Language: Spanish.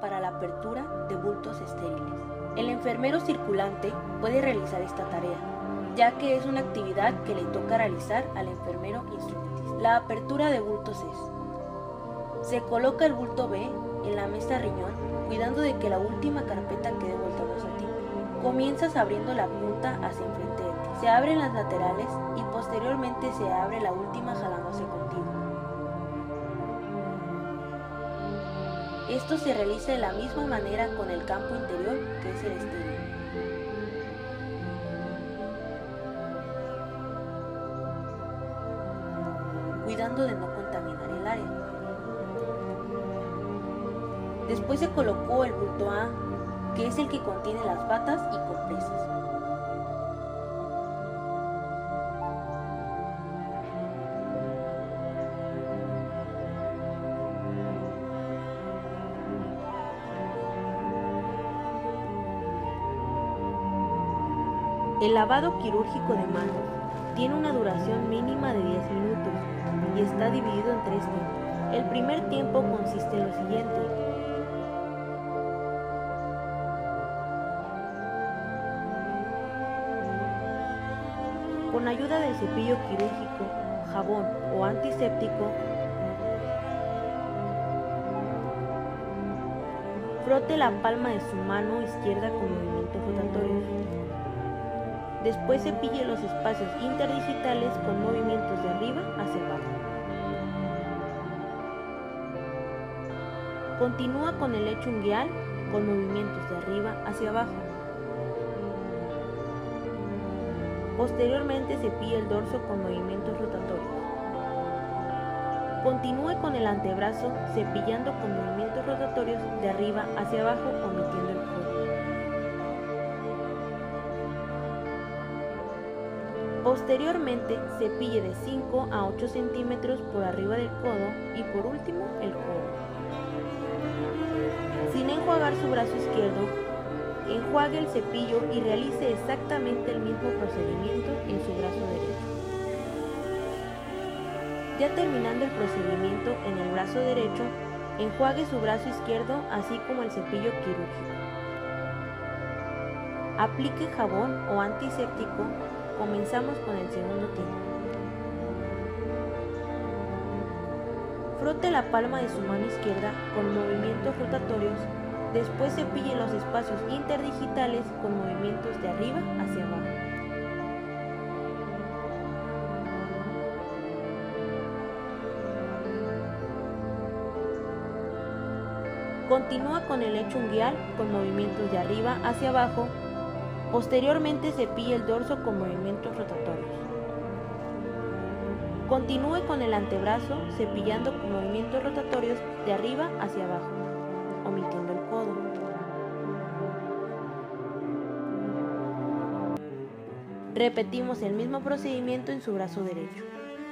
para la apertura de bultos estériles. El enfermero circulante puede realizar esta tarea, ya que es una actividad que le toca realizar al enfermero instrumentista. La apertura de bultos es, se coloca el bulto B en la mesa riñón, cuidando de que la última carpeta quede voltada hacia ti. Comienzas abriendo la punta hacia enfrente de ti. Se abren las laterales y posteriormente se abre la última jalándose contigo. Esto se realiza de la misma manera con el campo interior que es el estéril. cuidando de no contaminar el área. Después se colocó el bulto A, que es el que contiene las batas y compresas. El lavado quirúrgico de manos tiene una duración mínima de 10 minutos y está dividido en tres tiempos. El primer tiempo consiste en lo siguiente. Con ayuda del cepillo quirúrgico, jabón o antiséptico, frote la palma de su mano izquierda con movimientos rotatorios. Después cepille los espacios interdigitales con movimientos de arriba hacia abajo. Continúa con el unguial con movimientos de arriba hacia abajo. Posteriormente cepille el dorso con movimientos rotatorios. Continúe con el antebrazo cepillando con movimientos rotatorios de arriba hacia abajo omitiendo Posteriormente, cepille de 5 a 8 centímetros por arriba del codo y por último el codo. Sin enjuagar su brazo izquierdo, enjuague el cepillo y realice exactamente el mismo procedimiento en su brazo derecho. Ya terminando el procedimiento en el brazo derecho, enjuague su brazo izquierdo así como el cepillo quirúrgico. Aplique jabón o antiséptico Comenzamos con el segundo tiempo. Frote la palma de su mano izquierda con movimientos rotatorios, después cepille los espacios interdigitales con movimientos de arriba hacia abajo. Continúa con el hecho unguial con movimientos de arriba hacia abajo Posteriormente cepille el dorso con movimientos rotatorios. Continúe con el antebrazo cepillando con movimientos rotatorios de arriba hacia abajo, omitiendo el codo. Repetimos el mismo procedimiento en su brazo derecho.